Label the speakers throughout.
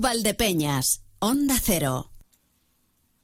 Speaker 1: Valdepeñas, Onda Cero.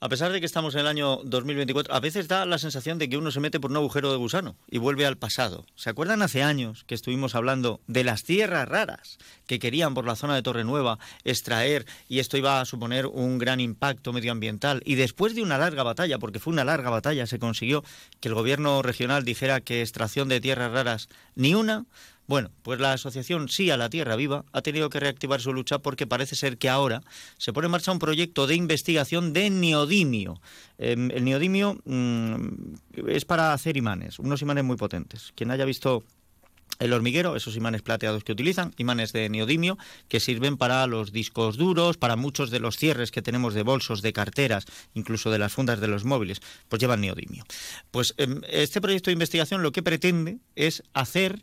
Speaker 2: A pesar de que estamos en el año 2024, a veces da la sensación de que uno se mete por un agujero de gusano y vuelve al pasado. ¿Se acuerdan hace años que estuvimos hablando de las tierras raras que querían por la zona de Torre Nueva extraer y esto iba a suponer un gran impacto medioambiental? Y después de una larga batalla, porque fue una larga batalla, se consiguió que el gobierno regional dijera que extracción de tierras raras ni una. Bueno, pues la asociación Sí a la Tierra Viva ha tenido que reactivar su lucha porque parece ser que ahora se pone en marcha un proyecto de investigación de neodimio. Em, el neodimio mm, es para hacer imanes, unos imanes muy potentes. Quien haya visto el hormiguero, esos imanes plateados que utilizan, imanes de neodimio, que sirven para los discos duros, para muchos de los cierres que tenemos de bolsos, de carteras, incluso de las fundas de los móviles, pues llevan neodimio. Pues em, este proyecto de investigación lo que pretende es hacer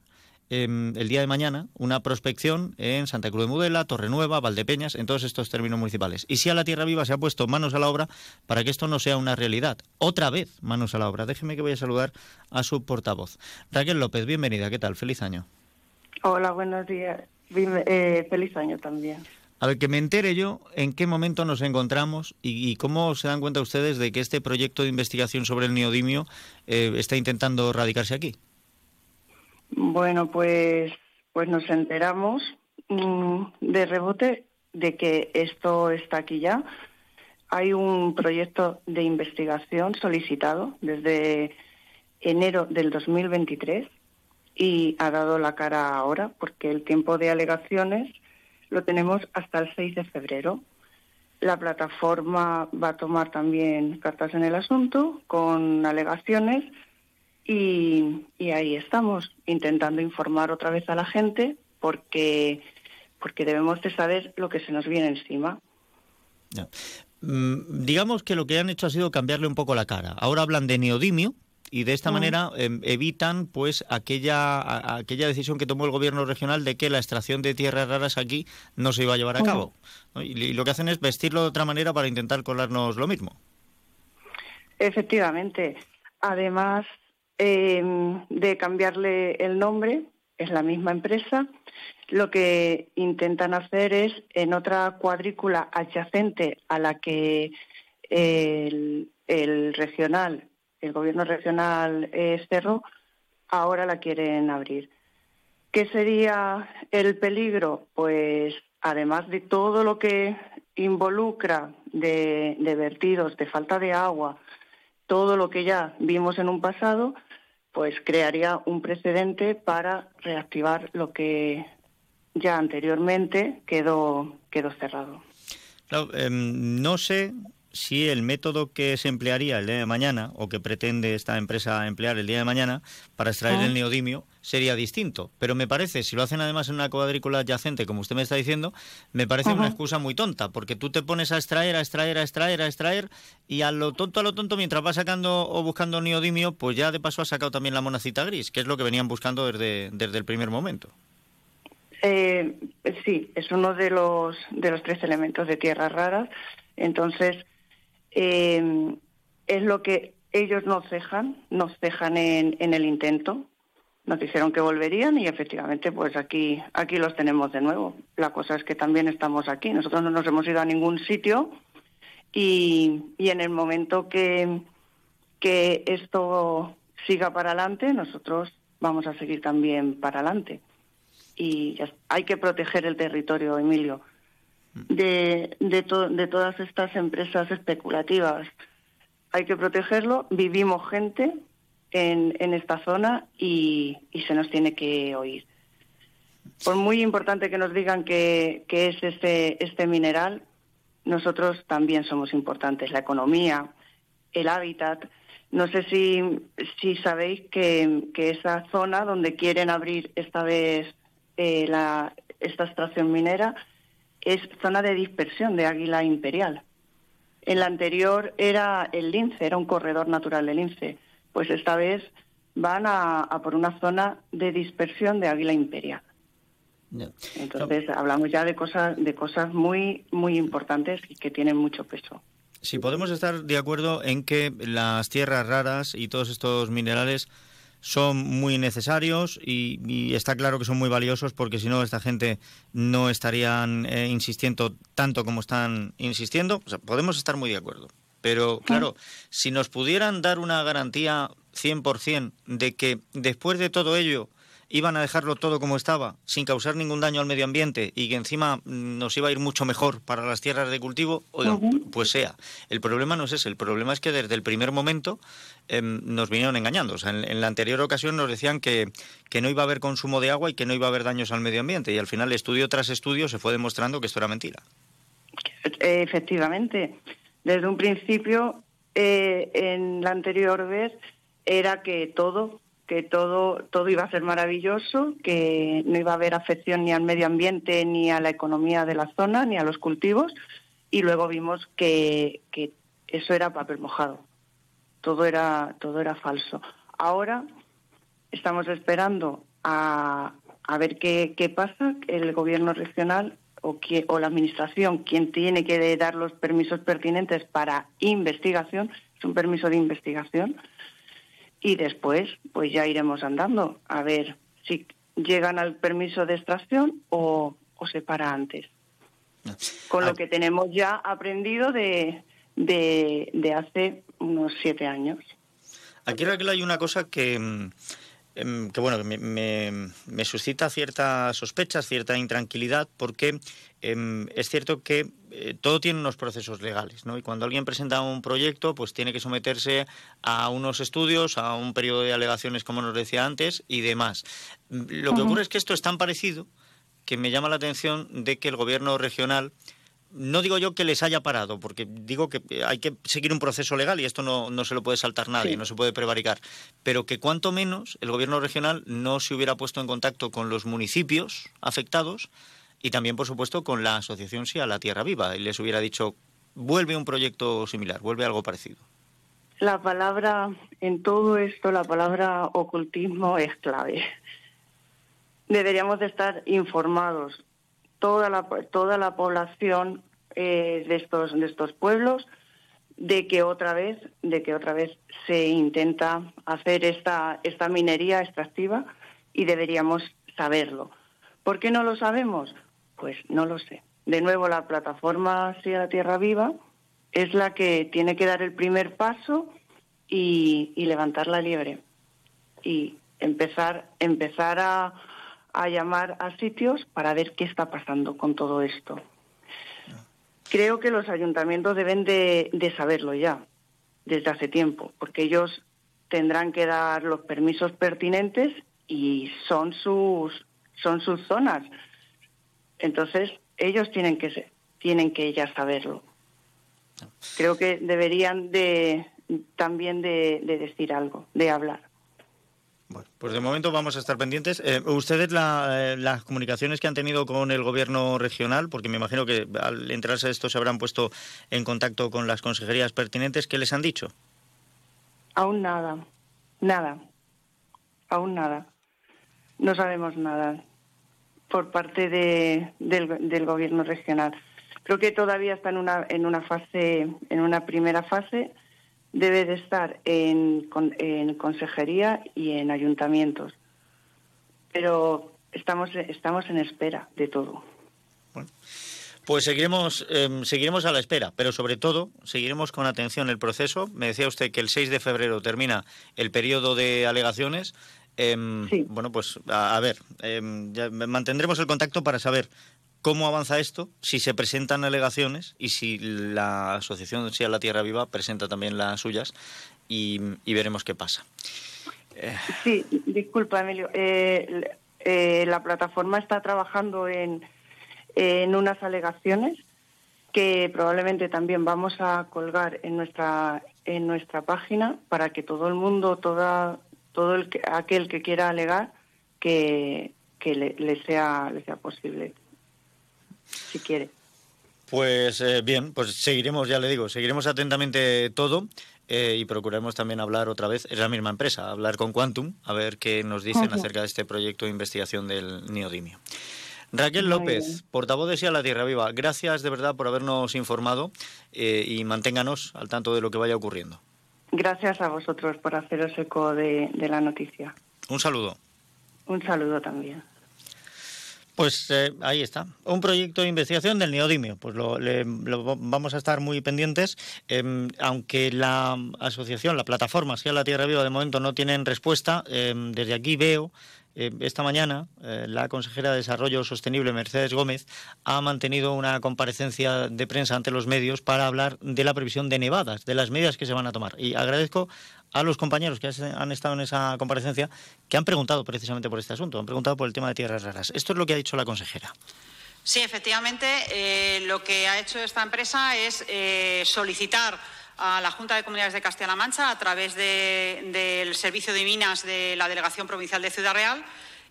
Speaker 2: Em, el día de mañana una prospección en Santa Cruz de Mudela, Torrenueva, Valdepeñas, en todos estos términos municipales. Y si a la Tierra Viva se ha puesto manos a la obra para que esto no sea una realidad. Otra vez manos a la obra. Déjeme que voy a saludar a su portavoz. Raquel López, bienvenida. ¿Qué tal? Feliz año.
Speaker 3: Hola, buenos días. Eh, feliz año también.
Speaker 2: A ver, que me entere yo en qué momento nos encontramos y, cómo se dan cuenta ustedes de que este proyecto de investigación sobre el neodimio eh, está intentando radicarse aquí.
Speaker 3: Bueno, pues, pues nos enteramos mm, de rebote de que esto está aquí ya. Hay un proyecto de investigación solicitado desde enero del 2023 y ha dado la cara ahora porque el tiempo de alegaciones lo tenemos hasta el 6 de febrero. La plataforma va a tomar también cartas en el asunto con alegaciones y, ahí estamos, intentando informar otra vez a la gente porque, porque debemos de saber lo que se nos viene encima.
Speaker 2: Mm, digamos que lo que han hecho ha sido cambiarle un poco la cara. Ahora hablan de neodimio, y de esta manera em, evitan pues aquella aquella decisión que tomó el gobierno regional de que la extracción de tierras raras aquí no se iba a llevar a cabo y, lo que hacen es vestirlo de otra manera para intentar colarnos lo mismo.
Speaker 3: Efectivamente. Además Em, de cambiarle el nombre, es la misma empresa. Lo que intentan hacer es, en otra cuadrícula adyacente a la que el, regional, el gobierno regional cerró, ahora la quieren abrir. ¿Qué sería el peligro? Pues además de todo lo que involucra de vertidos, de falta de agua, todo lo que ya vimos en un pasado, pues crearía un precedente para reactivar lo que ya anteriormente quedó, quedó cerrado.
Speaker 2: Em, no sé si el método que se emplearía el día de mañana o que pretende esta empresa emplear el día de mañana para extraer el ah. neodimio sería distinto. Pero me parece, si lo hacen además en una cuadrícula adyacente, como usted me está diciendo, me parece una excusa muy tonta, porque tú te pones a extraer, a extraer, a extraer, a extraer, y a lo tonto, a lo tonto, mientras vas sacando o buscando neodimio, pues ya de paso has sacado también la monacita gris, que es lo que venían buscando desde, desde el primer momento.
Speaker 3: Eh, sí, es uno de los, de los tres elementos de tierras raras. Entonces, eh, es lo que ellos nos dejan, nos dejan en, en el intento, nos dijeron que volverían y efectivamente pues aquí aquí los tenemos de nuevo. La cosa es que también estamos aquí. Nosotros no nos hemos ido a ningún sitio y, y en el momento que, que esto siga para adelante, nosotros vamos a seguir también para adelante. Y hay que proteger el territorio, Emilio, de, de, de todas estas empresas especulativas. Hay que protegerlo. Vivimos gente en, esta zona y, se nos tiene que oír. Por muy importante que nos digan que, es este, este mineral, nosotros también somos importantes. La economía, el hábitat. No sé si, si sabéis que, esa zona donde quieren abrir esta vez eh, la, esta extracción minera es zona de dispersión de águila imperial. En la anterior era el lince, era un corredor natural del lince pues esta vez van a, por una zona de dispersión de águila imperial. Entonces hablamos ya de cosas de cosas muy muy importantes y que tienen mucho peso.
Speaker 2: Si podemos estar de acuerdo en que las tierras raras y todos estos minerales son muy necesarios y, está claro que son muy valiosos porque si no esta gente no estarían eh, insistiendo tanto como están insistiendo. podemos estar muy de acuerdo. Pero claro, si nos pudieran dar una garantía 100% de que después de todo ello iban a dejarlo todo como estaba, sin causar ningún daño al medio ambiente y que encima mm, nos iba a ir mucho mejor para las tierras de cultivo, pues sea. El problema no es ese, el problema es que desde el primer momento em, nos vinieron engañando. O sea, en, la anterior ocasión nos decían que, que no iba a haber consumo de agua y que no iba a haber daños al medio ambiente y al final estudio tras estudio se fue demostrando que esto era mentira.
Speaker 3: Efectivamente, desde un principio eh, en la anterior vez era que todo que todo, todo iba a ser maravilloso, que no iba a haber afección ni al medio ambiente, ni a la economía de la zona, ni a los cultivos, y luego vimos que, que eso era papel mojado. Todo era, todo era falso. Ahora estamos esperando a, a ver qué, qué pasa. El gobierno regional o, o la administración, quien tiene que dar los permisos pertinentes para investigación, es un permiso de investigación, y después pues ya iremos andando a ver si llegan al permiso de extracción o, se para antes. Con lo que tenemos ya aprendido de, de, hace unos siete años.
Speaker 2: Aquí, Raquel, hay una cosa que, mm, que bueno, me, me, suscita ciertas sospechas, cierta intranquilidad, porque em, es cierto que eh, todo tiene unos procesos legales, ¿no? Y cuando alguien presenta un proyecto, pues tiene que someterse a unos estudios, a un periodo de alegaciones, como nos decía antes, y demás. Lo que ocurre es que esto es tan parecido que me llama la atención de que el gobierno regional no digo yo que les haya parado, porque digo que hay que seguir un proceso legal y esto no, no se lo puede saltar nadie, no se puede prevaricar, pero que cuanto menos el gobierno regional no se hubiera puesto en contacto con los municipios afectados y también, por supuesto, con la asociación Sí a la Tierra Viva. Y les hubiera dicho, vuelve un proyecto similar, vuelve algo parecido.
Speaker 3: La palabra, en todo esto, la palabra ocultismo es clave. Deberíamos de estar informados, toda la, toda la población eh, de, estos, de estos pueblos, de que otra vez, de que otra vez se intenta hacer esta, esta minería extractiva y deberíamos saberlo. ¿Por qué no lo sabemos? Pues no lo sé. De nuevo, la plataforma Sea la Tierra Viva es la que tiene que dar el primer paso y, levantar la liebre y empezar, empezar a, llamar a sitios para ver qué está pasando con todo esto. Creo que los ayuntamientos deben de, de saberlo ya, desde hace tiempo, porque ellos tendrán que dar los permisos pertinentes y son sus, son sus zonas. Entonces, ellos tienen que, tienen que ya saberlo. Creo que deberían de, también de, decir algo, de hablar.
Speaker 2: Bueno, pues de momento vamos a estar pendientes. Eh, ¿Ustedes eh, las comunicaciones que han tenido con el gobierno regional, porque me imagino que al entrarse esto se habrán puesto en contacto con las consejerías pertinentes, ¿qué les han dicho?
Speaker 3: Aún nada, nada, aún nada. No sabemos nada por parte de, del, gobierno regional. Creo que todavía está en una, en una fase, en una primera fase, debe de estar en, en consejería y en ayuntamientos. Pero estamos, estamos en espera de todo.
Speaker 2: Pues seguiremos, em, seguiremos a la espera, pero sobre todo seguiremos con atención el proceso. Me decía usted que el 6 de febrero termina el periodo de alegaciones. Em, bueno, pues a, ver, em, mantendremos el contacto para saber cómo avanza esto, si se presentan alegaciones y si la asociación Sea la Tierra Viva presenta también las suyas y, veremos qué pasa.
Speaker 3: Eh. Sí, disculpa, Emilio. Eh, eh, la plataforma está trabajando en, en unas alegaciones que probablemente también vamos a colgar en nuestra en nuestra página para que todo el mundo, toda todo el aquel que quiera alegar que, le, sea, le sea posible, si quiere.
Speaker 2: Pues eh, bien, pues seguiremos, ya le digo, seguiremos atentamente todo eh, y procuraremos también hablar otra vez, es la misma empresa, hablar con Quantum, a ver qué nos dicen acerca de este proyecto de investigación del neodimio. Raquel López, portavoz de SIA La Tierra Viva, gracias de verdad por habernos informado eh, y manténganos al tanto de lo que vaya ocurriendo.
Speaker 3: Gracias a vosotros por haceros eco de, la noticia.
Speaker 2: Un saludo.
Speaker 3: Un saludo también.
Speaker 2: Pues eh, ahí está, un proyecto de investigación del neodimio. Pues lo, vamos a estar muy pendientes, em, aunque la asociación, la plataforma Sea la Tierra Viva de momento no tienen respuesta. Em, desde aquí veo eh, esta mañana eh, la consejera de Desarrollo Sostenible, Mercedes Gómez, ha mantenido una comparecencia de prensa ante los medios para hablar de la previsión de nevadas, de las medidas que se van a tomar. Y agradezco a los compañeros que han estado en esa comparecencia que han preguntado precisamente por este asunto, han preguntado por el tema de tierras raras. Esto es lo que ha dicho la consejera.
Speaker 4: Sí, efectivamente, eh, lo que ha hecho esta empresa es solicitar a la Junta de Comunidades de Castilla-La Mancha a través del Servicio de Minas de la Delegación Provincial de Ciudad Real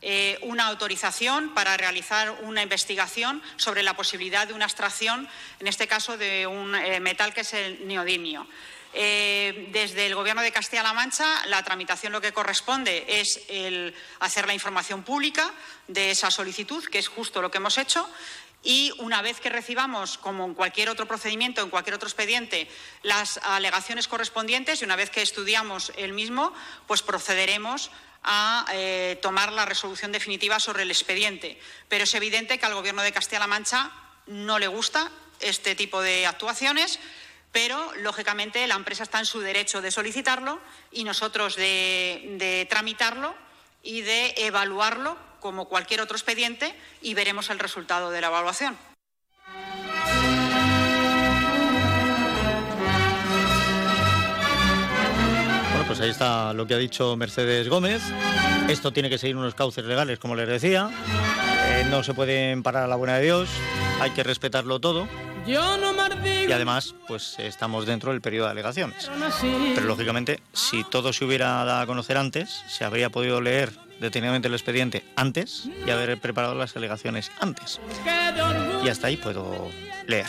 Speaker 4: eh, una autorización para realizar una investigación sobre la posibilidad de una extracción, en este caso de un eh, metal que es el neodimio. Eh, desde el Gobierno de Castilla-La Mancha, la tramitación lo que corresponde es el hacer la información pública de esa solicitud, que es justo lo que hemos hecho, y una vez que recibamos, como en cualquier otro procedimiento, en cualquier otro expediente, las alegaciones correspondientes y una vez que estudiamos el mismo, pues procederemos a eh, tomar la resolución definitiva sobre el expediente. Pero es evidente que al Gobierno de Castilla-La Mancha no le gusta este tipo de actuaciones, pero lógicamente la empresa está en su derecho de solicitarlo y nosotros de tramitarlo y de evaluarlo como cualquier otro expediente y veremos el resultado de la evaluación.
Speaker 2: Bueno, pues ahí está lo que ha dicho Mercedes Gómez. Esto tiene que seguir unos cauces legales, como les decía. Eh, no se pueden parar a la buena de Dios. Hay que respetarlo todo. Y además, pues estamos dentro del periodo de alegaciones. Pero lógicamente, si todo se hubiera dado a conocer antes, se habría podido leer detenidamente el expediente antes y haber preparado las alegaciones antes. Y hasta ahí puedo leer.